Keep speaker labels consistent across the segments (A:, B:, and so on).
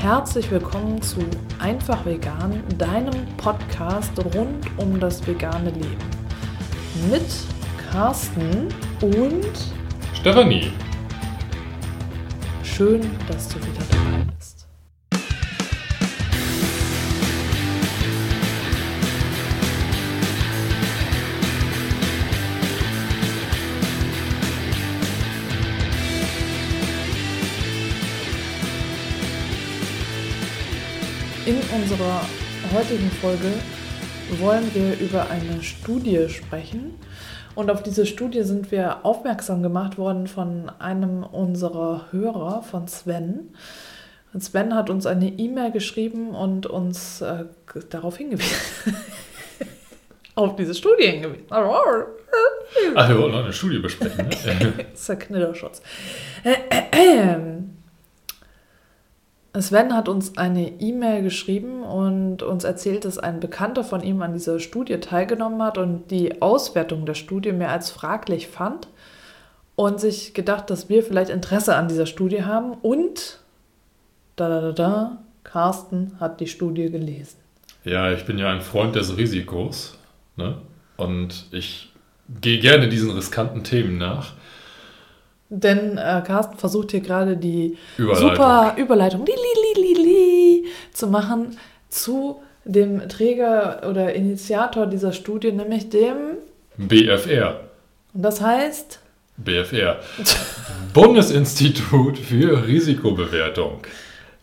A: Herzlich willkommen zu Einfach Vegan, deinem Podcast rund um das vegane Leben. Mit Carsten und
B: Stefanie.
A: Schön, dass du wieder dabei bist. In unserer heutigen Folge wollen wir über eine Studie sprechen. Und auf diese Studie sind wir aufmerksam gemacht worden von einem unserer Hörer, von Sven. Und Sven hat uns eine E-Mail geschrieben und uns äh, darauf hingewiesen. auf diese Studie hingewiesen.
B: Ach, wir wollen noch eine Studie besprechen. Ne?
A: das ist der Knitterschutz. Sven hat uns eine E-Mail geschrieben und uns erzählt, dass ein Bekannter von ihm an dieser Studie teilgenommen hat und die Auswertung der Studie mehr als fraglich fand und sich gedacht, dass wir vielleicht Interesse an dieser Studie haben und da da da da, Carsten hat die Studie gelesen.
B: Ja, ich bin ja ein Freund des Risikos ne? und ich gehe gerne diesen riskanten Themen nach.
A: Denn äh, Carsten versucht hier gerade die
B: Überleitung.
A: super Überleitung li, li, li, li, zu machen zu dem Träger oder Initiator dieser Studie, nämlich dem.
B: BFR.
A: Und das heißt.
B: BFR. Bundesinstitut für Risikobewertung.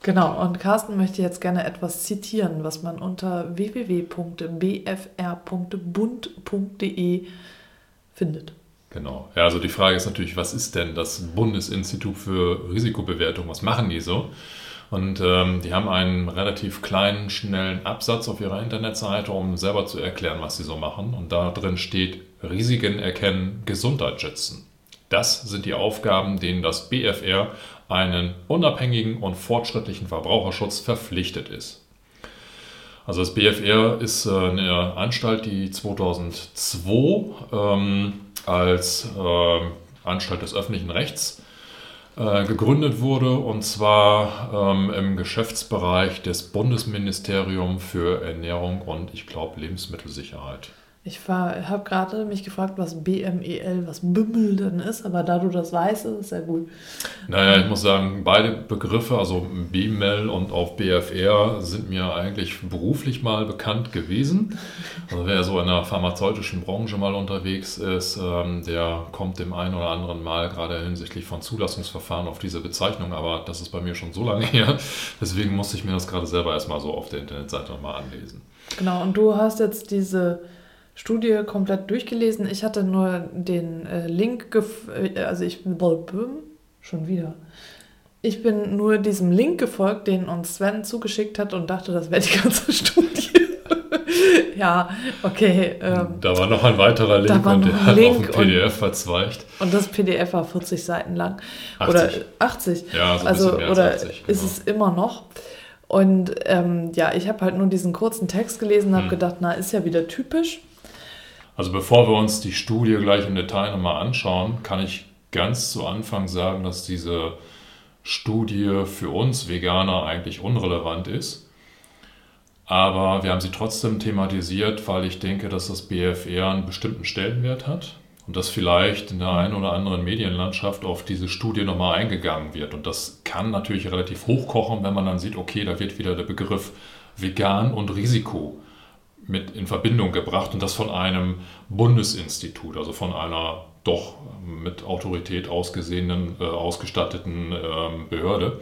A: Genau, und Carsten möchte jetzt gerne etwas zitieren, was man unter www.bfr.bund.de findet.
B: Genau. Ja, also die Frage ist natürlich, was ist denn das Bundesinstitut für Risikobewertung? Was machen die so? Und ähm, die haben einen relativ kleinen, schnellen Absatz auf ihrer Internetseite, um selber zu erklären, was sie so machen. Und da drin steht Risiken erkennen, Gesundheit schützen. Das sind die Aufgaben, denen das BFR einen unabhängigen und fortschrittlichen Verbraucherschutz verpflichtet ist. Also das BFR ist äh, eine Anstalt, die 2002 ähm, als äh, Anstalt des öffentlichen Rechts äh, gegründet wurde und zwar ähm, im Geschäftsbereich des Bundesministeriums für Ernährung und ich glaube Lebensmittelsicherheit.
A: Ich habe gerade mich gefragt, was BMEL, was Bümmel denn ist, aber da du das weißt, ist es sehr gut.
B: Naja, ich muss sagen, beide Begriffe, also BMEL und auch BFR, sind mir eigentlich beruflich mal bekannt gewesen. Also wer so in der pharmazeutischen Branche mal unterwegs ist, ähm, der kommt dem einen oder anderen Mal gerade hinsichtlich von Zulassungsverfahren auf diese Bezeichnung, aber das ist bei mir schon so lange her. Deswegen musste ich mir das gerade selber erstmal so auf der Internetseite nochmal anlesen.
A: Genau, und du hast jetzt diese Studie komplett durchgelesen. Ich hatte nur den äh, Link, äh, also ich schon wieder. Ich bin nur diesem Link gefolgt, den uns Sven zugeschickt hat und dachte, das wäre die ganze Studie. ja, okay. Ähm,
B: da war noch ein weiterer Link und der hat Link auf ein PDF und, verzweigt.
A: Und das PDF war 40 Seiten lang. 80. Oder 80.
B: Ja, so
A: also,
B: mehr
A: oder
B: 80,
A: genau. ist es immer noch. Und ähm, ja, ich habe halt nur diesen kurzen Text gelesen und habe hm. gedacht, na, ist ja wieder typisch.
B: Also bevor wir uns die Studie gleich im Detail nochmal anschauen, kann ich ganz zu Anfang sagen, dass diese Studie für uns Veganer eigentlich unrelevant ist. Aber wir haben sie trotzdem thematisiert, weil ich denke, dass das BFR einen bestimmten Stellenwert hat und dass vielleicht in der einen oder anderen Medienlandschaft auf diese Studie nochmal eingegangen wird. Und das kann natürlich relativ hochkochen, wenn man dann sieht, okay, da wird wieder der Begriff vegan und Risiko mit in Verbindung gebracht und das von einem Bundesinstitut, also von einer doch mit Autorität ausgesehenen, äh, ausgestatteten äh, Behörde.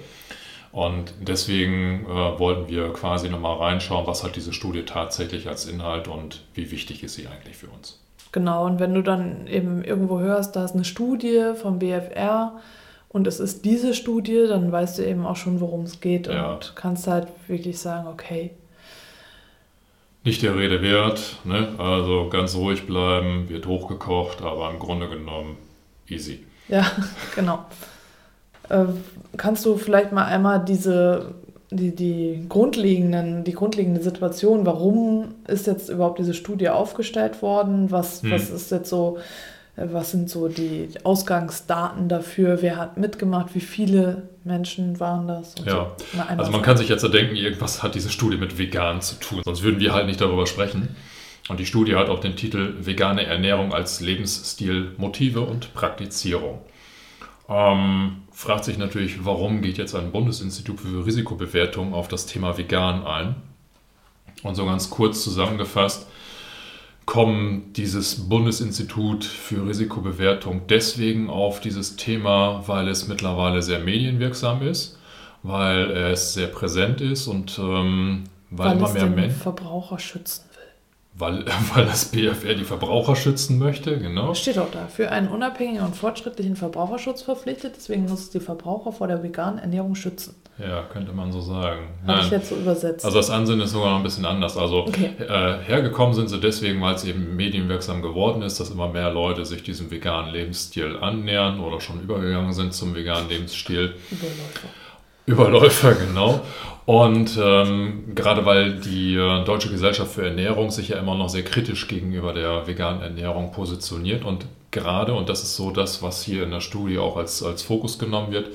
B: Und deswegen äh, wollten wir quasi nochmal reinschauen, was hat diese Studie tatsächlich als Inhalt und wie wichtig ist sie eigentlich für uns.
A: Genau, und wenn du dann eben irgendwo hörst, da ist eine Studie vom BFR und es ist diese Studie, dann weißt du eben auch schon, worum es geht
B: ja.
A: und kannst halt wirklich sagen, okay,
B: nicht der Rede wert. Ne? Also ganz ruhig bleiben, wird hochgekocht, aber im Grunde genommen easy.
A: Ja, genau. Äh, kannst du vielleicht mal einmal diese, die, die, grundlegenden, die grundlegende Situation, warum ist jetzt überhaupt diese Studie aufgestellt worden? Was, hm. was ist jetzt so Äh, was sind so die Ausgangsdaten dafür? Wer hat mitgemacht? Wie viele Menschen waren das?
B: ja, so. also man kann sich jetzt denken, irgendwas hat diese Studie mit vegan zu tun. Sonst würden wir halt nicht darüber sprechen. Und die Studie hat auch den Titel Vegane Ernährung als Lebensstil, Motive und Praktizierung. Ähm, fragt sich natürlich, warum geht jetzt ein Bundesinstitut für Risikobewertung auf das Thema Vegan ein? Und so ganz kurz zusammengefasst, kommt dieses Bundesinstitut für Risikobewertung deswegen auf dieses Thema, weil es mittlerweile sehr medienwirksam ist, weil es sehr präsent ist und ähm, weil, weil immer mehr Menschen
A: Verbraucher schützen
B: weil, weil das BFR die Verbraucher schützen möchte, genau.
A: Steht auch da. Für einen unabhängigen und fortschrittlichen Verbraucherschutz verpflichtet. Deswegen muss es die Verbraucher vor der veganen Ernährung schützen.
B: Ja, könnte man so sagen.
A: Habe ich jetzt so übersetzt.
B: Also das Ansinnen ist sogar noch ein bisschen anders. Also okay. äh, hergekommen sind sie deswegen, weil es eben medienwirksam geworden ist, dass immer mehr Leute sich diesem veganen Lebensstil annähern oder schon übergegangen sind zum veganen Lebensstil.
A: Überläufer.
B: Überläufer, genau. Und ähm, gerade weil die äh, Deutsche Gesellschaft für Ernährung sich ja immer noch sehr kritisch gegenüber der veganen Ernährung positioniert und gerade, und das ist so das, was hier in der Studie auch als, als Fokus genommen wird,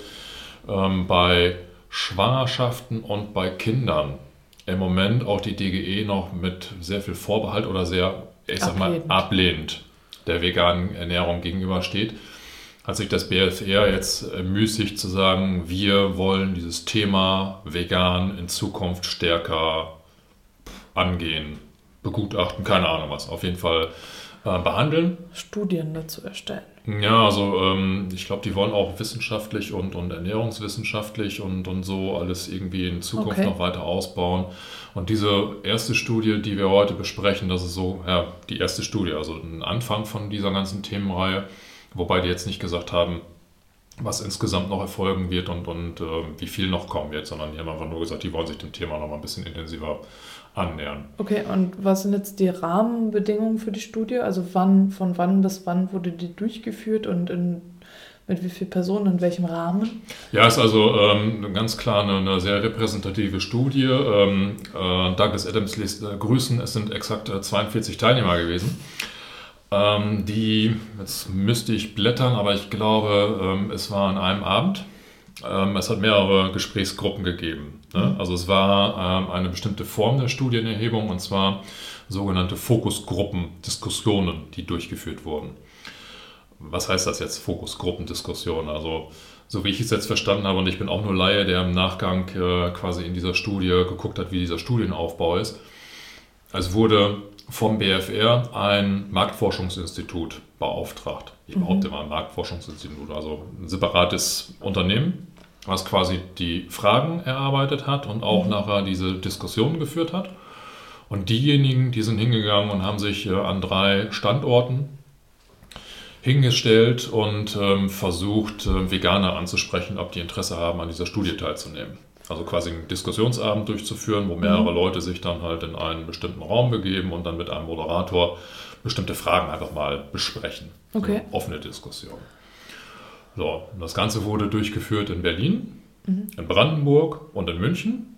B: ähm, bei Schwangerschaften und bei Kindern. Im Moment auch die DGE noch mit sehr viel Vorbehalt oder sehr, ich sag mal, ablehnend der veganen Ernährung gegenübersteht. Hat sich das BFR jetzt müßig zu sagen, wir wollen dieses Thema vegan in Zukunft stärker angehen, begutachten, keine Ahnung was, auf jeden Fall äh, behandeln.
A: Studien dazu erstellen.
B: Ja, also ähm, ich glaube, die wollen auch wissenschaftlich und, und ernährungswissenschaftlich und, und so alles irgendwie in Zukunft okay. noch weiter ausbauen. Und diese erste Studie, die wir heute besprechen, das ist so, ja, die erste Studie, also ein Anfang von dieser ganzen Themenreihe. Wobei die jetzt nicht gesagt haben, was insgesamt noch erfolgen wird und, und äh, wie viel noch kommen wird, sondern die haben einfach nur gesagt, die wollen sich dem Thema noch mal ein bisschen intensiver annähern.
A: Okay, und was sind jetzt die Rahmenbedingungen für die Studie? Also wann, von wann bis wann wurde die durchgeführt und in, mit wie vielen Personen, in welchem Rahmen?
B: Ja, ist also ähm, ganz klar eine, eine, sehr repräsentative Studie. Ähm, äh, Douglas Adams lässt äh, grüßen, es sind exakt äh, 42 Teilnehmer gewesen. Ähm, die, jetzt müsste ich blättern, aber ich glaube, ähm, es war an einem Abend. Ähm, es hat mehrere Gesprächsgruppen gegeben. Ne? Mhm. Also es war ähm, eine bestimmte Form der Studienerhebung und zwar sogenannte Fokusgruppendiskussionen, die durchgeführt wurden. Was heißt das jetzt, Fokusgruppendiskussionen? Also so wie ich es jetzt verstanden habe, und ich bin auch nur Laie, der im Nachgang äh, quasi in dieser Studie geguckt hat, wie dieser Studienaufbau ist. Es wurde vom BFR ein Marktforschungsinstitut beauftragt. Ich mhm. behaupte mal ein Marktforschungsinstitut, also ein separates Unternehmen, was quasi die Fragen erarbeitet hat und auch mhm. nachher diese Diskussionen geführt hat. Und diejenigen, die sind hingegangen und haben sich äh, an drei Standorten hingestellt und ähm, versucht, äh, Veganer anzusprechen, ob die Interesse haben, an dieser Studie teilzunehmen. Also quasi einen Diskussionsabend durchzuführen, wo mehrere mhm. Leute sich dann halt in einen bestimmten Raum begeben und dann mit einem Moderator bestimmte Fragen einfach mal besprechen.
A: Okay.
B: So offene Diskussion. So, das Ganze wurde durchgeführt in Berlin, mhm. in Brandenburg und in München.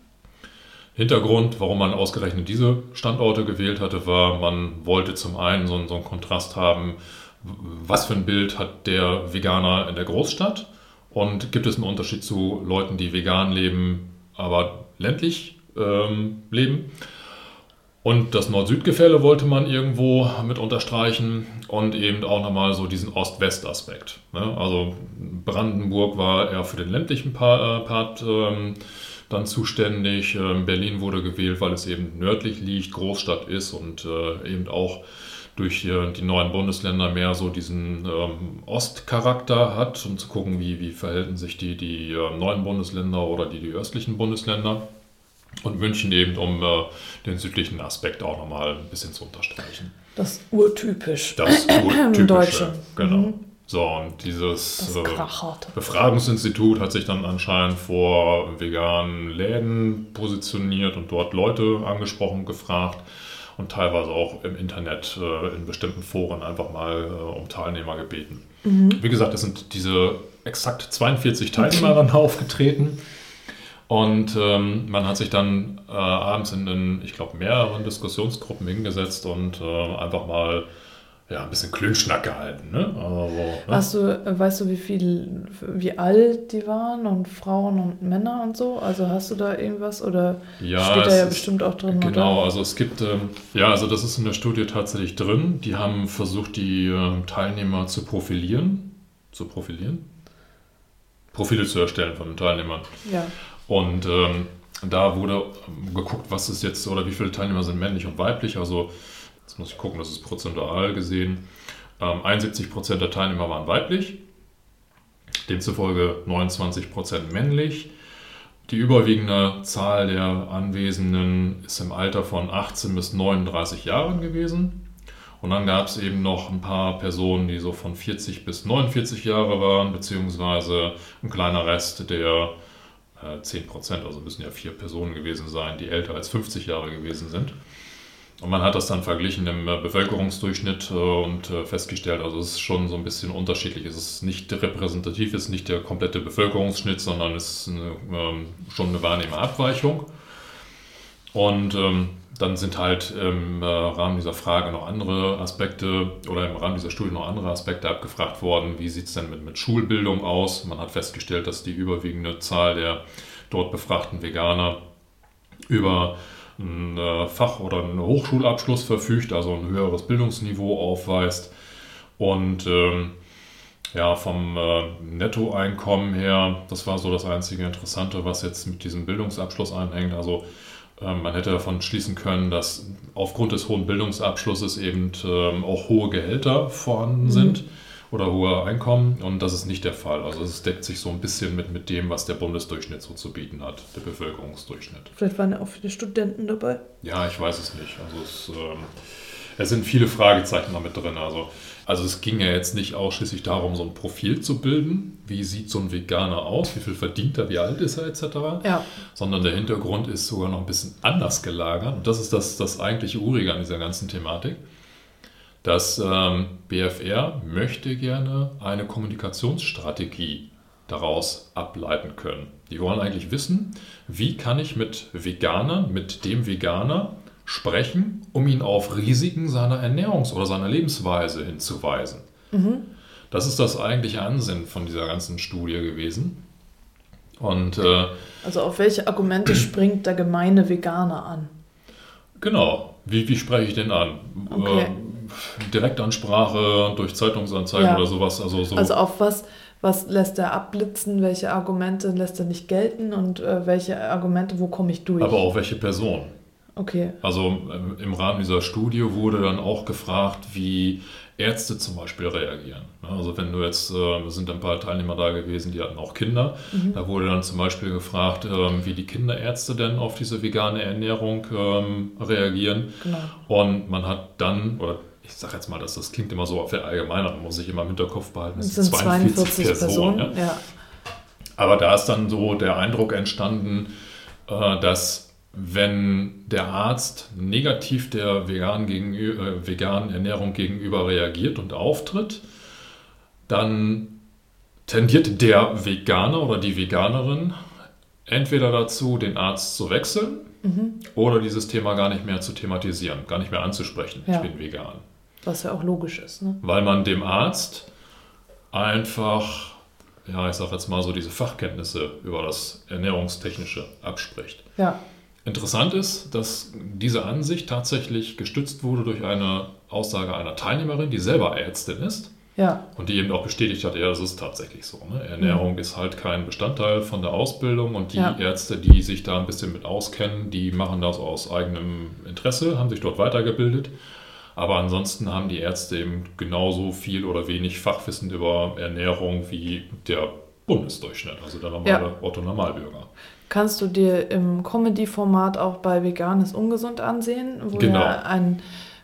B: Hintergrund, warum man ausgerechnet diese Standorte gewählt hatte, war, man wollte zum einen so, so einen Kontrast haben, was für ein Bild hat der Veganer in der Großstadt und gibt es einen Unterschied zu Leuten, die vegan leben, aber ländlich ähm, leben? Und das Nord-Süd-Gefälle wollte man irgendwo mit unterstreichen und eben auch nochmal so diesen Ost-West-Aspekt. Ne? Also Brandenburg war eher für den ländlichen Part, äh, Part ähm, dann zuständig. Ähm, Berlin wurde gewählt, weil es eben nördlich liegt, Großstadt ist und äh, eben auch durch die neuen Bundesländer mehr so diesen ähm, Ostcharakter hat, um zu gucken, wie, wie verhalten sich die, die äh, neuen Bundesländer oder die, die östlichen Bundesländer. Und München eben, um äh, den südlichen Aspekt auch nochmal ein bisschen zu unterstreichen.
A: Das urtypisch.
B: Das urtypische, Deutsche. genau. Mhm. So, und dieses äh, Befragungsinstitut hat sich dann anscheinend vor veganen Läden positioniert und dort Leute angesprochen, gefragt und teilweise auch im Internet äh, in bestimmten Foren einfach mal äh, um Teilnehmer gebeten. Mhm. Wie gesagt, es sind diese exakt 42 Teilnehmer dann aufgetreten. Und ähm, man hat sich dann äh, abends in den, ich glaube, mehreren Diskussionsgruppen hingesetzt und äh, einfach mal ja, ein bisschen Klönschnack gehalten. Ne? Also, ne?
A: Hast du, äh, weißt du, wie viel, wie alt die waren und Frauen und Männer und so? Also hast du da irgendwas oder
B: Ja,
A: steht da ja
B: ist-
A: bestimmt auch drin,
B: Genau,
A: oder?
B: also es gibt, ähm, ja, also das ist in der Studie tatsächlich drin. Die haben versucht, die ähm, Teilnehmer zu profilieren. Zu profilieren? Profile zu erstellen von den Teilnehmern.
A: Ja. Und
B: ähm, da wurde geguckt, was ist jetzt oder wie viele Teilnehmer sind männlich und weiblich. Also, jetzt muss ich gucken, das ist prozentual gesehen. Ähm, 71% der Teilnehmer waren weiblich, demzufolge 29% männlich. Die überwiegende Zahl der Anwesenden ist im Alter von 18 bis 39 Jahren gewesen. Und dann gab es eben noch ein paar Personen, die so von 40 bis 49 Jahre waren, beziehungsweise ein kleiner Rest, der äh, 10 Prozent, also müssen ja vier Personen gewesen sein, die älter als 50 Jahre gewesen sind. Und man hat das dann verglichen im äh, Bevölkerungsdurchschnitt äh, und äh, festgestellt, also es ist schon so ein bisschen unterschiedlich. Es ist nicht repräsentativ, es ist nicht der komplette Bevölkerungsschnitt, sondern es ist eine, ähm, schon eine wahrnehmbare Abweichung. Und ähm, dann sind halt im äh, Rahmen dieser Frage noch andere Aspekte oder im Rahmen dieser Studie noch andere Aspekte abgefragt worden. Wie sieht es denn mit, mit Schulbildung aus? Man hat festgestellt, dass die überwiegende Zahl der dort befragten Veganer über einen äh, Fach- oder einen Hochschulabschluss verfügt, also ein höheres Bildungsniveau aufweist. Und ähm, ja, vom äh, Nettoeinkommen her, das war so das einzige Interessante, was jetzt mit diesem Bildungsabschluss anhängt. Also ähm, man hätte davon schließen können, dass aufgrund des hohen Bildungsabschlusses eben ähm, auch hohe Gehälter vorhanden sind oder hohe Einkommen und das ist nicht der Fall. Also es deckt sich so ein bisschen mit, mit dem, was der Bundesdurchschnitt so zu bieten hat, der Bevölkerungsdurchschnitt.
A: Vielleicht waren ja auch viele Studenten dabei.
B: Ja, ich weiß es nicht. Also es, ähm, es sind viele Fragezeichen damit drin. Also, also es ging ja jetzt nicht ausschließlich darum, so ein Profil zu bilden. Wie sieht so ein Veganer aus? Wie viel verdient er? Wie alt ist er etc.
A: Ja.
B: Sondern der Hintergrund ist sogar noch ein bisschen anders gelagert. Und das ist das, das eigentliche Urige an dieser ganzen Thematik. Das ähm, BFR möchte gerne eine Kommunikationsstrategie daraus ableiten können. Die wollen eigentlich wissen, wie kann ich mit Veganern, mit dem Veganer sprechen, um ihn auf Risiken seiner Ernährungs- oder seiner Lebensweise hinzuweisen. Das ist das eigentliche Ansinnen von dieser ganzen Studie gewesen. Und äh,
A: Also auf welche Argumente springt der gemeine Veganer an?
B: genau, wie, wie spreche ich den an?
A: Okay.
B: Äh, Direktansprache durch Zeitungsanzeigen
A: Ja.
B: oder sowas. Also, so.
A: Also auf was, was lässt er abblitzen, welche Argumente lässt er nicht gelten und äh, welche Argumente, wo komme ich durch?
B: aber auch welche Person.
A: Okay.
B: Also ähm, im Rahmen dieser Studie wurde dann auch gefragt, wie Ärzte zum Beispiel reagieren. Ne, Also wenn du jetzt, äh, es sind ein paar Teilnehmer da gewesen, die hatten auch Kinder, da wurde dann zum Beispiel gefragt, ähm, wie die Kinderärzte denn auf diese vegane Ernährung ähm, reagieren.
A: Genau.
B: Und man hat dann, oder ich sage jetzt mal, dass das klingt immer so verallgemeinert, man muss sich immer im Hinterkopf behalten,
A: Es sind 42 Personen.
B: ja.
A: ja.
B: Aber da ist dann so der Eindruck entstanden, äh, dass wenn der Arzt negativ der veganen, gegenü- äh, veganen Ernährung gegenüber reagiert und auftritt, dann tendiert der Veganer oder die Veganerin entweder dazu, den Arzt zu wechseln
A: Mhm.
B: oder dieses Thema gar nicht mehr zu thematisieren, gar nicht mehr anzusprechen.
A: Ja.
B: Ich bin vegan
A: Was ja auch logisch ist. Ne?
B: weil man dem Arzt einfach, ja, ich sag jetzt mal so, diese Fachkenntnisse über das Ernährungstechnische abspricht.
A: Ja.
B: Interessant ist, dass diese Ansicht tatsächlich gestützt wurde durch eine Aussage einer Teilnehmerin, die selber Ärztin ist
A: Ja.
B: und die eben auch bestätigt hat, ja, das ist tatsächlich so. Ne? Ernährung ist halt kein Bestandteil von der Ausbildung und die
A: Ja.
B: Ärzte, die sich da ein bisschen mit auskennen, die machen das aus eigenem Interesse, haben sich dort weitergebildet. Aber ansonsten haben die Ärzte eben genauso viel oder wenig Fachwissen über Ernährung wie der Bundesdurchschnitt, also der normale
A: Ja.
B: Otto-Normalbürger.
A: Kannst du dir im Comedy-Format auch bei Vegan ist ungesund ansehen, wo
B: Genau.
A: ja ein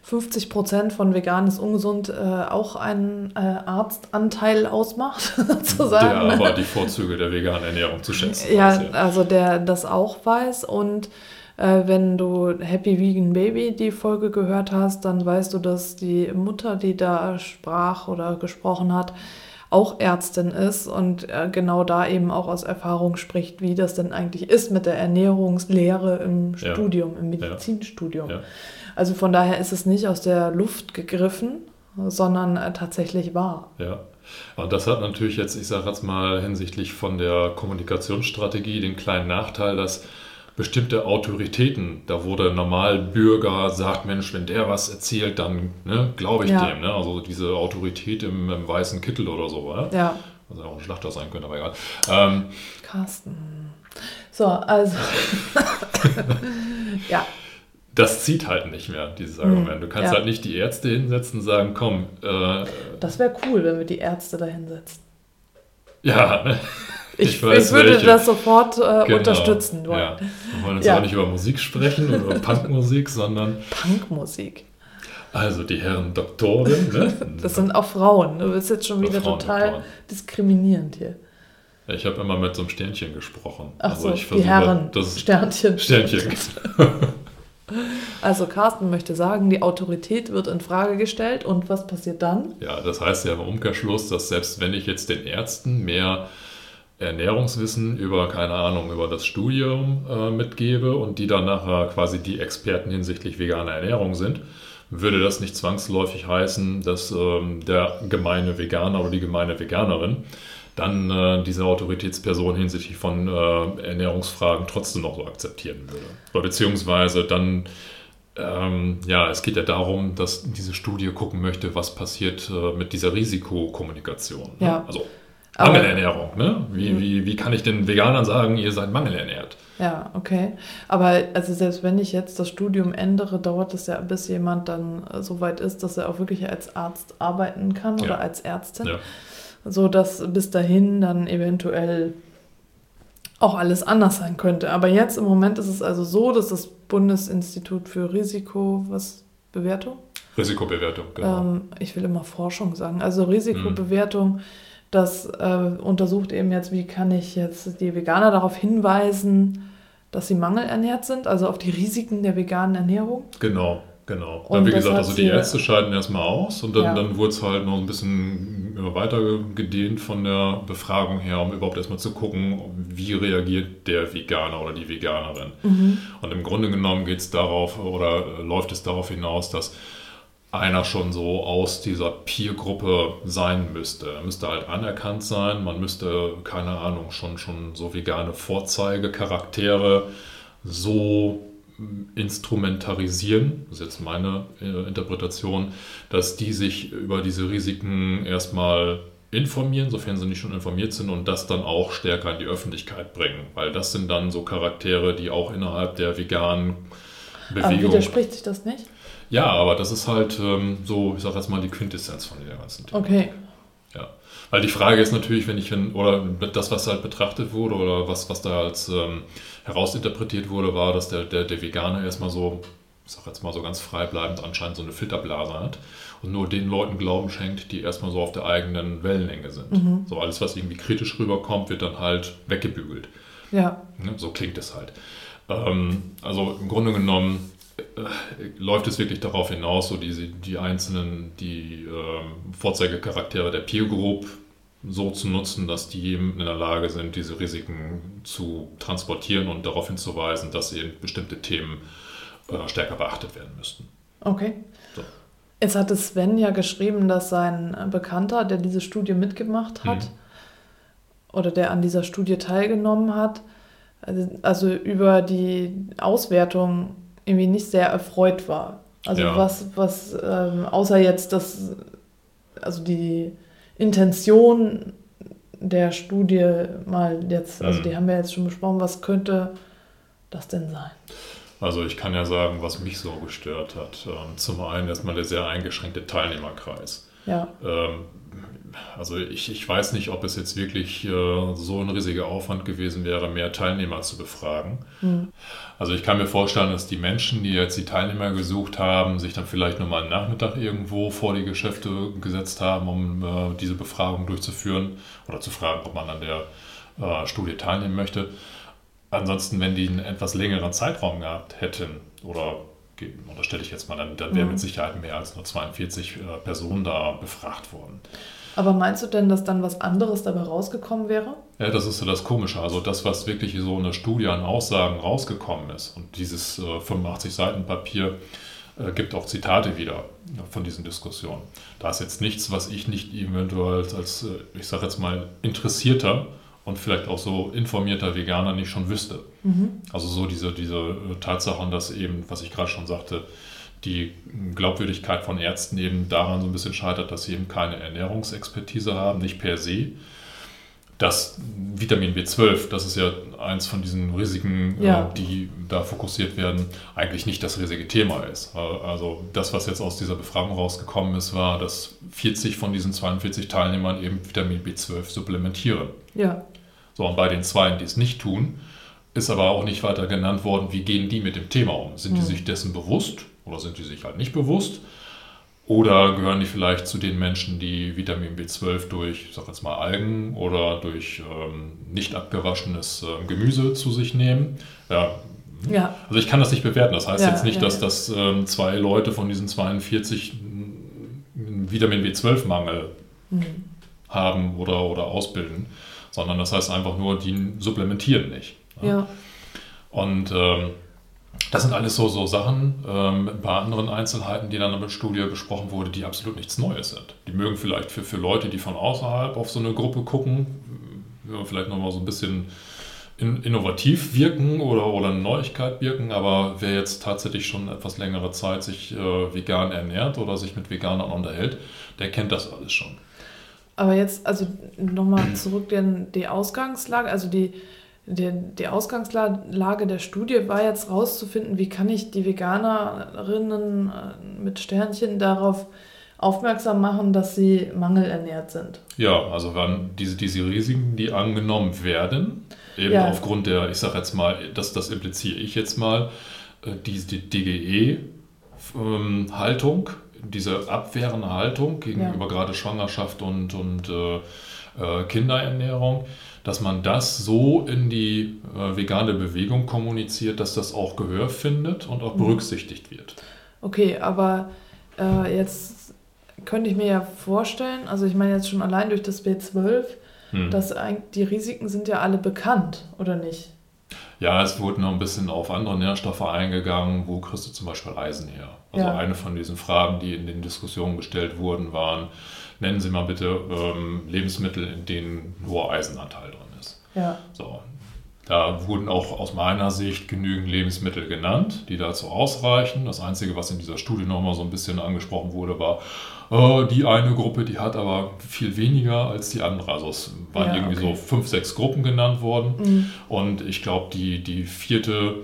A: 50% von Vegan ist ungesund äh, auch einen äh, Arztanteil ausmacht,
B: Der
A: sozusagen.
B: aber die Vorzüge der veganen Ernährung zu schätzen
A: Ja,
B: weiß.
A: also der das auch weiß. Und äh, wenn du Happy Vegan Baby die Folge gehört hast, dann weißt du, dass die Mutter, die da sprach oder gesprochen hat, auch Ärztin ist und äh, genau da eben auch aus Erfahrung spricht, wie das denn eigentlich ist mit der Ernährungslehre im
B: Ja.
A: Studium, im Medizinstudium.
B: Ja.
A: Also von daher ist es nicht aus der Luft gegriffen, sondern äh, tatsächlich wahr.
B: Ja. Und das hat natürlich jetzt, ich sage jetzt mal hinsichtlich von der Kommunikationsstrategie den kleinen Nachteil, dass bestimmte Autoritäten, da wo der Normalbürger sagt, Mensch, wenn der was erzählt, dann ne, glaube ich
A: Ja.
B: dem. Ne? Also diese Autorität im, im weißen Kittel oder so. Ja?
A: Ja,
B: Also auch ein Schlachter sein könnte, aber egal. Ähm,
A: Carsten. So, also. ja,
B: das zieht halt nicht mehr, dieses Argument. Du kannst
A: ja.
B: halt nicht die Ärzte hinsetzen und sagen, komm, äh,
A: das wäre cool, wenn wir die Ärzte da hinsetzen.
B: ja, ne?
A: Ich,
B: Ich
A: ich, würde
B: welche.
A: das sofort äh,
B: Genau.
A: unterstützen wollen.
B: Ja. Wir wollen jetzt
A: Ja.
B: auch nicht über Musik sprechen oder Punkmusik, sondern
A: Punkmusik.
B: also die Herren Doktoren. Ne?
A: Das sind auch Frauen. Du bist jetzt schon wieder
B: Frauen,
A: total
B: Doktoren.
A: diskriminierend hier.
B: Ich habe immer mit so einem Sternchen gesprochen.
A: Ach
B: also
A: so,
B: ich
A: die
B: versuche,
A: Herren.
B: Das
A: Sternchen.
B: Sternchen.
A: Also Carsten möchte sagen, die Autorität wird in Frage gestellt und was passiert dann?
B: Ja, das heißt ja im Umkehrschluss, dass selbst wenn ich jetzt den Ärzten mehr Ernährungswissen über, keine Ahnung, über das Studium äh, mitgebe und die dann nachher quasi die Experten hinsichtlich veganer Ernährung sind, würde das nicht zwangsläufig heißen, dass ähm, der gemeine Veganer oder die gemeine Veganerin dann äh, diese Autoritätsperson hinsichtlich von äh, Ernährungsfragen trotzdem noch so akzeptieren würde. Oder beziehungsweise dann, ähm, ja, es geht ja darum, dass diese Studie gucken möchte, was passiert äh, mit dieser Risikokommunikation. Ne?
A: Ja.
B: Also
A: Aber-
B: Mangelernährung. Ne? Wie, wie, wie kann ich den Veganern sagen, ihr seid mangelernährt?
A: Ja, okay. Aber also selbst wenn ich jetzt das Studium ändere, dauert es ja, bis jemand dann äh, so weit ist, dass er auch wirklich als Arzt arbeiten kann
B: Ja.
A: oder als Ärztin.
B: Ja.
A: So dass bis dahin dann eventuell auch alles anders sein könnte. Aber jetzt im Moment ist es also so, dass das Bundesinstitut für Risiko, was Bewertung?
B: Risikobewertung, genau.
A: Ähm, ich will immer Forschung sagen. Also Risikobewertung, das äh, untersucht eben jetzt, wie kann ich jetzt die Veganer darauf hinweisen, dass sie mangelernährt sind, also auf die Risiken der veganen Ernährung.
B: Genau, genau.
A: Und
B: Dann, wie gesagt, also die Ärzte scheiden erstmal aus und dann,
A: Ja.
B: dann wurde es halt noch ein bisschen immer weiter gedehnt von der Befragung her, um überhaupt erstmal zu gucken, wie reagiert der Veganer oder die Veganerin.
A: Mhm.
B: Und im Grunde genommen geht es darauf oder äh, läuft es darauf hinaus, dass einer schon so aus dieser Peer-Gruppe sein müsste. Er müsste halt anerkannt sein, man müsste, keine Ahnung, schon, schon so vegane Vorzeigecharaktere so mm, instrumentarisieren, das ist jetzt meine äh, Interpretation, dass die sich über diese Risiken erstmal informieren, sofern sie nicht schon informiert sind und das dann auch stärker in die Öffentlichkeit bringen, weil das sind dann so Charaktere, die auch innerhalb der veganen
A: Aber
B: Bewegung
A: widerspricht sich das nicht?
B: Ja, aber das ist halt ähm, so, ich sag jetzt mal, die Quintessenz von der ganzen Thema.
A: Okay.
B: Ja. Weil die Frage ist natürlich, wenn ich, wenn, oder das, was halt betrachtet wurde, oder was, was da als ähm, herausinterpretiert wurde, war, dass der, der, der Veganer erstmal so, ich sag jetzt mal so ganz freibleibend, anscheinend so eine Filterblase hat und nur den Leuten Glauben schenkt, die erstmal so auf der eigenen Wellenlänge sind. So alles, was irgendwie kritisch rüberkommt, wird dann halt weggebügelt.
A: Ja.
B: Ne? So klingt es halt. Ähm, also im Grunde genommen läuft es wirklich darauf hinaus, so diese, die einzelnen, die ähm, Vorzeigecharaktere der Peer Group so zu nutzen, dass die in der Lage sind, diese Risiken zu transportieren und darauf hinzuweisen, dass eben bestimmte Themen äh, stärker beachtet werden müssten.
A: Okay.
B: So.
A: Jetzt hatte Sven ja geschrieben, dass sein Bekannter, der diese Studie mitgemacht hat,
B: Mhm.
A: oder der an dieser Studie teilgenommen hat, also, also über die Auswertung irgendwie nicht sehr erfreut war. Also
B: Ja.
A: was, was ähm, außer jetzt das, also die Intention der Studie mal jetzt, also
B: Mhm.
A: die haben wir jetzt schon besprochen, was könnte das denn sein?
B: Also ich kann ja sagen, was mich so gestört hat. Ähm, zum einen erstmal der sehr eingeschränkte Teilnehmerkreis.
A: Ja,
B: Ähm, also ich, ich weiß nicht, ob es jetzt wirklich äh, so ein riesiger Aufwand gewesen wäre, mehr Teilnehmer zu befragen.
A: Hm.
B: Also ich kann mir vorstellen, dass die Menschen, die jetzt die Teilnehmer gesucht haben, sich dann vielleicht nochmal einen Nachmittag irgendwo vor die Geschäfte gesetzt haben, um äh, diese Befragung durchzuführen oder zu fragen, ob man an der äh, Studie teilnehmen möchte. Ansonsten, wenn die einen etwas längeren Zeitraum gehabt hätten oder unterstelle ich jetzt mal, dann, dann wäre
A: Mhm.
B: mit Sicherheit mehr als nur 42 äh, Personen da befragt worden.
A: Aber meinst du denn, dass dann was anderes dabei rausgekommen wäre?
B: Ja, das ist so das Komische. Also das, was wirklich so eine Studie an Aussagen rausgekommen ist und dieses äh, 85 Seiten Papier äh, gibt auch Zitate wieder von diesen Diskussionen. Da ist jetzt nichts, was ich nicht eventuell als, als äh, ich sage jetzt mal, interessierter und vielleicht auch so informierter Veganer nicht schon wüsste. Mhm. Also so diese, diese äh, Tatsachen, dass eben, was ich gerade schon sagte, die Glaubwürdigkeit von Ärzten eben daran so ein bisschen scheitert, dass sie eben keine Ernährungsexpertise haben, nicht per se das Vitamin B12, das ist ja eins von diesen Risiken, äh, ja. die da fokussiert werden, eigentlich nicht das riesige Thema ist. Äh, also das, was jetzt aus dieser Befragung rausgekommen ist, war, dass 40 von diesen 42 Teilnehmern eben Vitamin B12 supplementieren. Ja. So, und bei den zwei, die es nicht tun, ist aber auch nicht weiter genannt worden, wie gehen die mit dem Thema um? Sind die hm. sich dessen bewusst oder sind die sich halt nicht bewusst? Oder gehören die vielleicht zu den Menschen, die Vitamin B12 durch, ich sag jetzt mal, Algen oder durch ähm, nicht abgewaschenes äh, Gemüse zu sich nehmen? Ja. ja. Also ich kann das nicht bewerten. Das heißt ja, jetzt nicht, ja, dass das ähm, zwei Leute von diesen 42 Vitamin B12-Mangel mhm. haben oder, oder ausbilden, sondern das heißt einfach nur, die supplementieren nicht. Ja. Und ähm, das sind alles so, so Sachen ähm, ein paar anderen Einzelheiten, die dann in der Studie besprochen wurde, die absolut nichts Neues sind. Die mögen vielleicht für, für Leute, die von außerhalb auf so eine Gruppe gucken, vielleicht nochmal so ein bisschen in, innovativ wirken oder, oder eine Neuigkeit wirken, aber wer jetzt tatsächlich schon etwas längere Zeit sich äh, vegan ernährt oder sich mit Veganern unterhält, der kennt das alles schon.
A: Aber jetzt, also nochmal zurück in die Ausgangslage, also die der, die Ausgangslage der Studie war jetzt rauszufinden, wie kann ich die Veganerinnen äh, mit Sternchen darauf aufmerksam machen, dass sie mangelernährt sind.
B: Ja, also waren diese, diese Risiken, die angenommen werden, eben ja. aufgrund der, ich sage jetzt mal, das, das impliziere ich jetzt mal, äh, diese DGE-Haltung, ähm, diese abwehrende Haltung gegenüber ja. gerade Schwangerschaft und, und äh, äh Kinderernährung, dass man das so in die äh, vegane Bewegung kommuniziert, dass das auch Gehör findet und auch mhm. berücksichtigt wird.
A: Okay, aber äh, jetzt könnte ich mir ja vorstellen, also ich meine jetzt schon allein durch das B12, hm. dass die Risiken sind ja alle bekannt, oder nicht?
B: Ja, es wurde noch ein bisschen auf andere Nährstoffe eingegangen. Wo kriegst du zum Beispiel Eisen her? Also ja. eine von diesen Fragen, die in den Diskussionen gestellt wurden, waren, nennen Sie mal bitte ähm, Lebensmittel, in denen hoher Eisenanteil drin ist. Ja. So. Da wurden auch aus meiner Sicht genügend Lebensmittel genannt, die dazu ausreichen. Das Einzige, was in dieser Studie nochmal so ein bisschen angesprochen wurde, war, äh, die eine Gruppe, die hat aber viel weniger als die andere. Also es waren ja, irgendwie okay. so fünf, sechs Gruppen genannt worden. Mhm. Und ich glaube, die, die vierte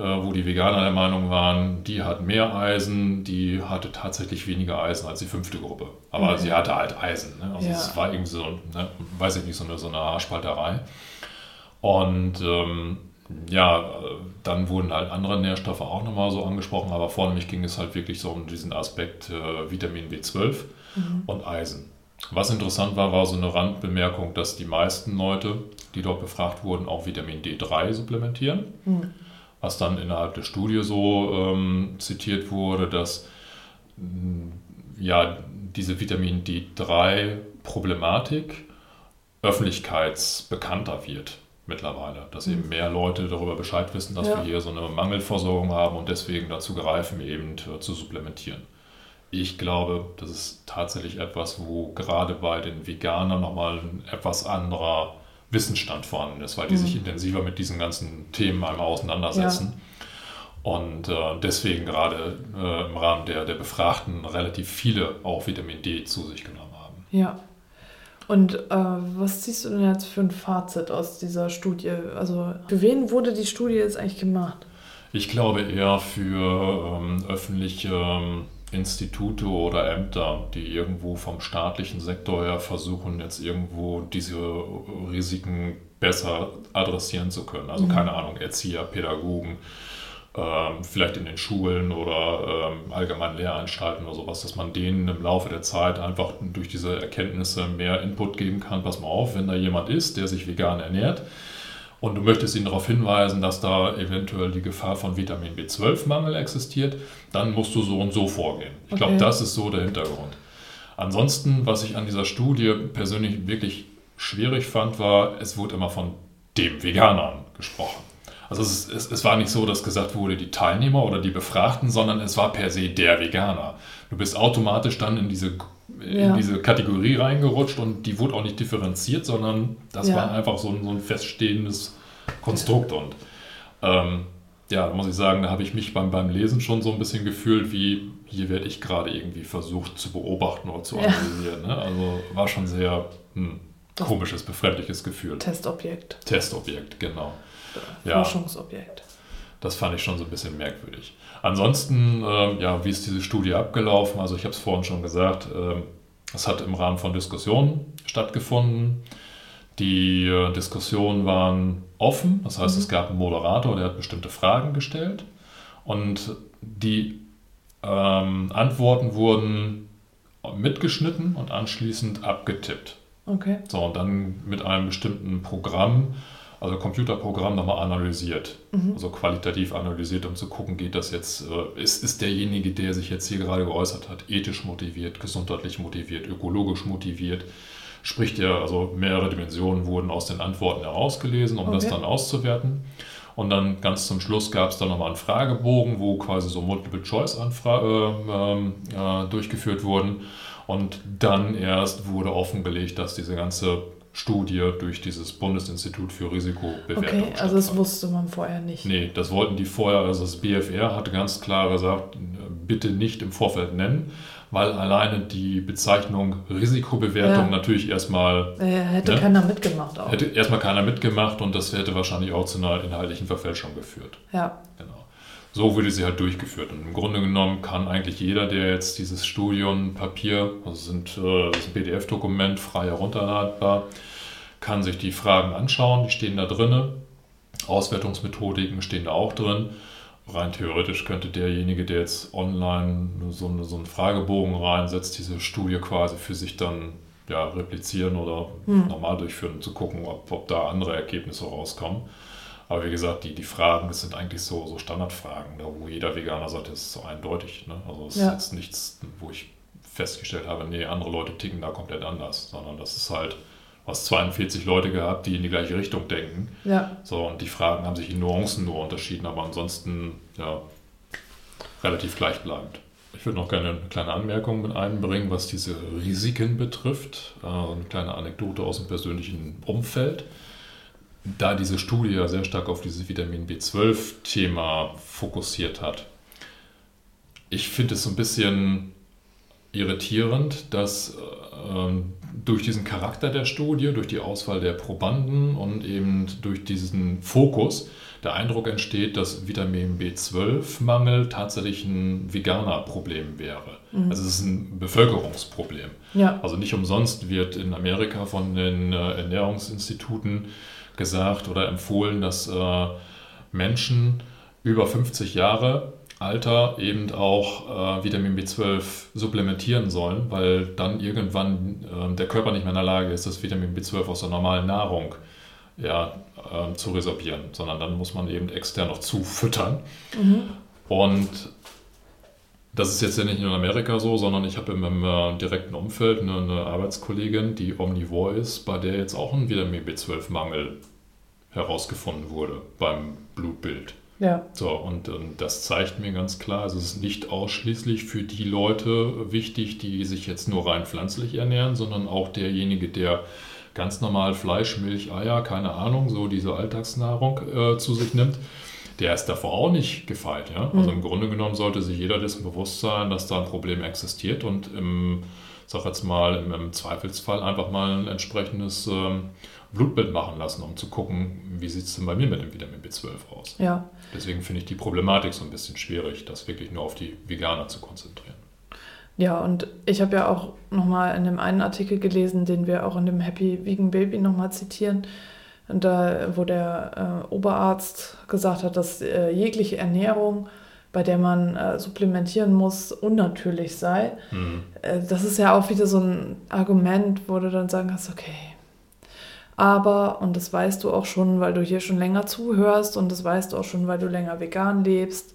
B: wo die Veganer der Meinung waren, die hat mehr Eisen, die hatte tatsächlich weniger Eisen als die fünfte Gruppe. Aber okay. sie hatte halt Eisen. Ne? Also ja. es war irgendwie so, ne, weiß ich nicht, so eine, so eine Haarspalterei. Und ähm, ja, dann wurden halt andere Nährstoffe auch nochmal so angesprochen, aber vornehmlich ging es halt wirklich so um diesen Aspekt äh, Vitamin B12 mhm. und Eisen. Was interessant war, war so eine Randbemerkung, dass die meisten Leute, die dort befragt wurden, auch Vitamin D3 supplementieren. Mhm was dann innerhalb der Studie so ähm, zitiert wurde, dass mm, ja, diese Vitamin D3-Problematik öffentlichkeitsbekannter wird mittlerweile, dass mhm. eben mehr Leute darüber Bescheid wissen, dass ja. wir hier so eine Mangelversorgung haben und deswegen dazu greifen, eben zu supplementieren. Ich glaube, das ist tatsächlich etwas, wo gerade bei den Veganern nochmal ein etwas anderer Wissensstand vorhanden ist, weil die mhm. sich intensiver mit diesen ganzen Themen einmal auseinandersetzen. Ja. Und äh, deswegen gerade äh, im Rahmen der, der Befragten relativ viele auch Vitamin D zu sich genommen haben.
A: Ja. Und äh, was ziehst du denn jetzt für ein Fazit aus dieser Studie? Also für wen wurde die Studie jetzt eigentlich gemacht?
B: Ich glaube eher für ähm, öffentliche ähm, Institute oder Ämter, die irgendwo vom staatlichen Sektor her versuchen, jetzt irgendwo diese Risiken besser adressieren zu können. Also mhm. keine Ahnung, Erzieher, Pädagogen, ähm, vielleicht in den Schulen oder ähm, allgemein Lehranstalten oder sowas, dass man denen im Laufe der Zeit einfach durch diese Erkenntnisse mehr Input geben kann. Pass mal auf, wenn da jemand ist, der sich vegan ernährt, und du möchtest ihn darauf hinweisen, dass da eventuell die Gefahr von Vitamin B12-Mangel existiert, dann musst du so und so vorgehen. Ich okay. glaube, das ist so der Hintergrund. Ansonsten, was ich an dieser Studie persönlich wirklich schwierig fand, war, es wurde immer von dem Veganern gesprochen. Also es, es, es, war nicht so, dass gesagt wurde, die Teilnehmer oder die Befragten, sondern es war per se der Veganer. Du bist automatisch dann in diese, ja. in diese Kategorie reingerutscht und die wurde auch nicht differenziert, sondern das ja. war einfach so ein, so ein feststehendes Konstrukt. Und ähm, ja, muss ich sagen, da habe ich mich beim, beim Lesen schon so ein bisschen gefühlt, wie hier werde ich gerade irgendwie versucht zu beobachten oder zu analysieren. Ja. Ne? Also war schon sehr hm, komisches, befremdliches Gefühl.
A: Testobjekt.
B: Testobjekt, genau.
A: Ja. Forschungsobjekt.
B: Das fand ich schon so ein bisschen merkwürdig. Ansonsten, äh, ja, wie ist diese Studie abgelaufen? Also ich habe es vorhin schon gesagt, äh, es hat im Rahmen von Diskussionen stattgefunden. Die äh, Diskussionen waren offen, das heißt, mhm. es gab einen Moderator, der hat bestimmte Fragen gestellt und die ähm, Antworten wurden mitgeschnitten und anschließend abgetippt.
A: Okay.
B: So, und dann mit einem bestimmten Programm, also Computerprogramm, nochmal analysiert. Mhm. Also qualitativ analysiert, um zu gucken, geht das jetzt, äh, ist, ist derjenige, der sich jetzt hier gerade geäußert hat, ethisch motiviert, gesundheitlich motiviert, ökologisch motiviert, Sprich, ja, also mehrere Dimensionen wurden aus den Antworten herausgelesen, um okay. das dann auszuwerten. Und dann ganz zum Schluss gab es dann nochmal einen Fragebogen, wo quasi so Multiple-Choice-Anfragen äh, äh, durchgeführt wurden. Und dann erst wurde offengelegt, dass diese ganze Studie durch dieses Bundesinstitut für Risikobewertung.
A: Okay, also das wusste man vorher nicht.
B: Nee, das wollten die vorher, also das BFR hatte ganz klar gesagt, bitte nicht im Vorfeld nennen, weil alleine die Bezeichnung Risikobewertung ja. natürlich erstmal.
A: Äh, hätte ne, keiner mitgemacht auch.
B: Hätte erstmal keiner mitgemacht und das hätte wahrscheinlich auch zu einer inhaltlichen Verfälschung geführt.
A: Ja.
B: Genau. So wurde sie halt durchgeführt. Und im Grunde genommen kann eigentlich jeder, der jetzt dieses Studienpapier, also sind, äh, das ist ein PDF-Dokument, frei herunterladbar, kann sich die Fragen anschauen, die stehen da drin. Auswertungsmethodiken stehen da auch drin rein theoretisch könnte derjenige, der jetzt online so, eine, so einen Fragebogen reinsetzt, diese Studie quasi für sich dann ja, replizieren oder hm. normal durchführen, um zu gucken, ob, ob da andere Ergebnisse rauskommen. Aber wie gesagt, die, die Fragen, das sind eigentlich so, so Standardfragen, da wo jeder Veganer sagt, das ist so eindeutig. Ne? Also es ja. ist jetzt nichts, wo ich festgestellt habe, nee, andere Leute ticken da komplett anders, sondern das ist halt hast 42 Leute gehabt, die in die gleiche Richtung denken.
A: Ja.
B: So, und die Fragen haben sich in Nuancen nur unterschieden, aber ansonsten ja, relativ gleichbleibend. Ich würde noch gerne eine kleine Anmerkung mit einbringen, was diese Risiken betrifft. Äh, eine kleine Anekdote aus dem persönlichen Umfeld. Da diese Studie ja sehr stark auf dieses Vitamin B12-Thema fokussiert hat. Ich finde es so ein bisschen irritierend, dass äh, durch diesen Charakter der Studie, durch die Auswahl der Probanden und eben durch diesen Fokus der Eindruck entsteht, dass Vitamin B12-Mangel tatsächlich ein Veganer-Problem wäre. Mhm. Also es ist ein Bevölkerungsproblem.
A: Ja.
B: Also nicht umsonst wird in Amerika von den äh, Ernährungsinstituten gesagt oder empfohlen, dass äh, Menschen über 50 Jahre Alter eben auch äh, Vitamin B12 supplementieren sollen, weil dann irgendwann äh, der Körper nicht mehr in der Lage ist, das Vitamin B12 aus der normalen Nahrung ja, äh, zu resorbieren, sondern dann muss man eben extern noch zufüttern. Mhm. Und das ist jetzt ja nicht nur in Amerika so, sondern ich habe in meinem äh, direkten Umfeld eine, eine, Arbeitskollegin, die omnivore ist, bei der jetzt auch ein Vitamin B12-Mangel herausgefunden wurde beim Blutbild.
A: Ja.
B: So, und, und das zeigt mir ganz klar, also es ist nicht ausschließlich für die Leute wichtig, die sich jetzt nur rein pflanzlich ernähren, sondern auch derjenige, der ganz normal Fleisch, Milch, Eier, keine Ahnung, so diese Alltagsnahrung äh, zu sich nimmt, der ist davor auch nicht gefeit. Ja? Also mhm. im Grunde genommen sollte sich jeder dessen bewusst sein, dass da ein Problem existiert und im, sag jetzt mal, im, im Zweifelsfall einfach mal ein entsprechendes ähm, Blutbild machen lassen, um zu gucken, wie sieht es denn bei mir mit dem Vitamin B12 aus.
A: Ja.
B: Deswegen finde ich die Problematik so ein bisschen schwierig, das wirklich nur auf die Veganer zu konzentrieren.
A: Ja, und ich habe ja auch nochmal in dem einen Artikel gelesen, den wir auch in dem Happy Vegan Baby nochmal zitieren, da, wo der äh, Oberarzt gesagt hat, dass äh, jegliche Ernährung, bei der man äh, supplementieren muss, unnatürlich sei. Mhm. Äh, das ist ja auch wieder so ein Argument, wo du dann sagen kannst, okay, aber, und das weißt du auch schon, weil du hier schon länger zuhörst und das weißt du auch schon, weil du länger vegan lebst,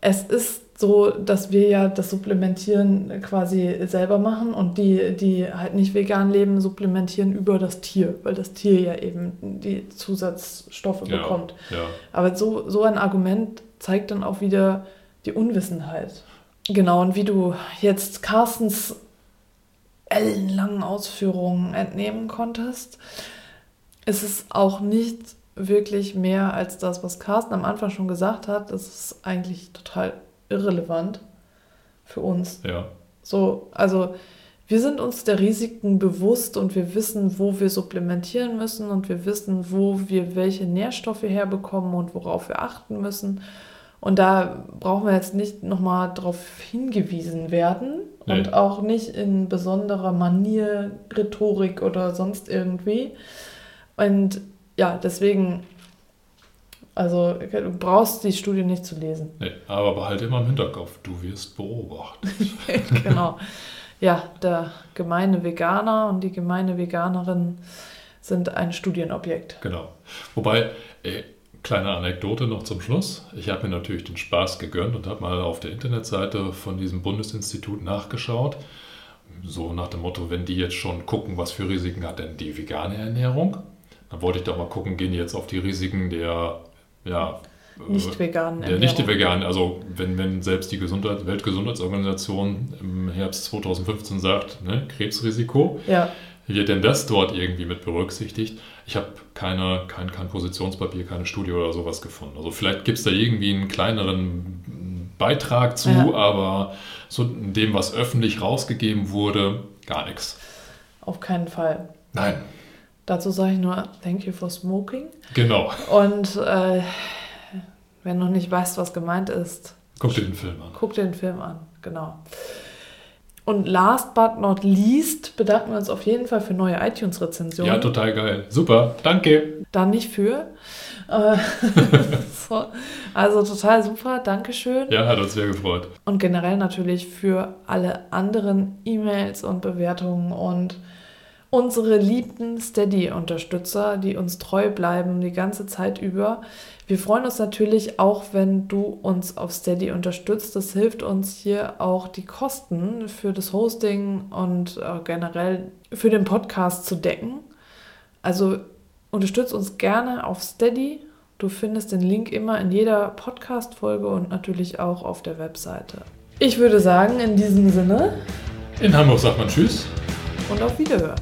A: es ist so, dass wir ja das Supplementieren quasi selber machen und die, die halt nicht vegan leben, supplementieren über das Tier, weil das Tier ja eben die Zusatzstoffe
B: Ja,
A: bekommt.
B: ja.
A: Aber so, so ein Argument zeigt dann auch wieder die Unwissenheit. Genau, und wie du jetzt Carstens ellenlangen Ausführungen entnehmen konntest, ist es auch nicht wirklich mehr als das, was Carsten am Anfang schon gesagt hat. Das ist eigentlich total irrelevant für uns.
B: ja.
A: So, also wir sind uns der Risiken bewusst und wir wissen, wo wir supplementieren müssen und wir wissen, wo wir welche Nährstoffe herbekommen und worauf wir achten müssen. Und da brauchen wir jetzt nicht nochmal darauf hingewiesen werden
B: Nee.
A: und auch nicht in besonderer Manier, Rhetorik oder sonst irgendwie. Und ja, deswegen, also du brauchst die Studie nicht zu lesen.
B: Nee, aber behalte immer im Hinterkopf, du wirst beobachtet.
A: genau. Ja, der gemeine Veganer und die gemeine Veganerin sind ein Studienobjekt.
B: Genau. Wobei, äh, kleine Anekdote noch zum Schluss. Ich habe mir natürlich den Spaß gegönnt und habe mal auf der Internetseite von diesem Bundesinstitut nachgeschaut. So nach dem Motto, wenn die jetzt schon gucken, was für Risiken hat denn die vegane Ernährung, dann wollte ich doch mal gucken, gehen die jetzt auf die Risiken der, ja, äh,
A: Nicht veganen
B: der nicht vegan, also wenn, wenn selbst die Gesundheit, Weltgesundheitsorganisation im Herbst 2015 sagt, ne, Krebsrisiko,
A: Ja,
B: wird denn das dort irgendwie mit berücksichtigt? Ich habe keine, kein, kein Positionspapier, keine Studie oder sowas gefunden. Also vielleicht gibt es da irgendwie einen kleineren Beitrag zu,
A: Ja.
B: aber so in dem, was öffentlich rausgegeben wurde, gar nichts.
A: auf keinen Fall.
B: Nein,
A: Dazu sage ich nur Thank you for smoking.
B: genau.
A: Und äh, wenn du nicht weißt, was gemeint ist,
B: Guck dir den Film an.
A: guck dir den Film an. Genau. Und last but not least bedanken wir uns auf jeden Fall für neue iTunes-Rezensionen.
B: Ja, total geil. Super, danke.
A: da nicht für. Äh, so. Also total super, Dankeschön.
B: Ja, hat uns sehr gefreut.
A: Und generell natürlich für alle anderen E-Mails und Bewertungen und unsere liebten Steady-Unterstützer, die uns treu bleiben die ganze Zeit über. Wir freuen uns natürlich auch, wenn du uns auf Steady unterstützt. Das hilft uns hier auch die Kosten für das Hosting und äh, generell für den Podcast zu decken. Also unterstützt uns gerne auf Steady. Du findest den Link immer in jeder Podcast-Folge und natürlich auch auf der Webseite. Ich würde sagen, in diesem Sinne
B: In Hamburg sagt man Tschüss.
A: und auf Wiederhören.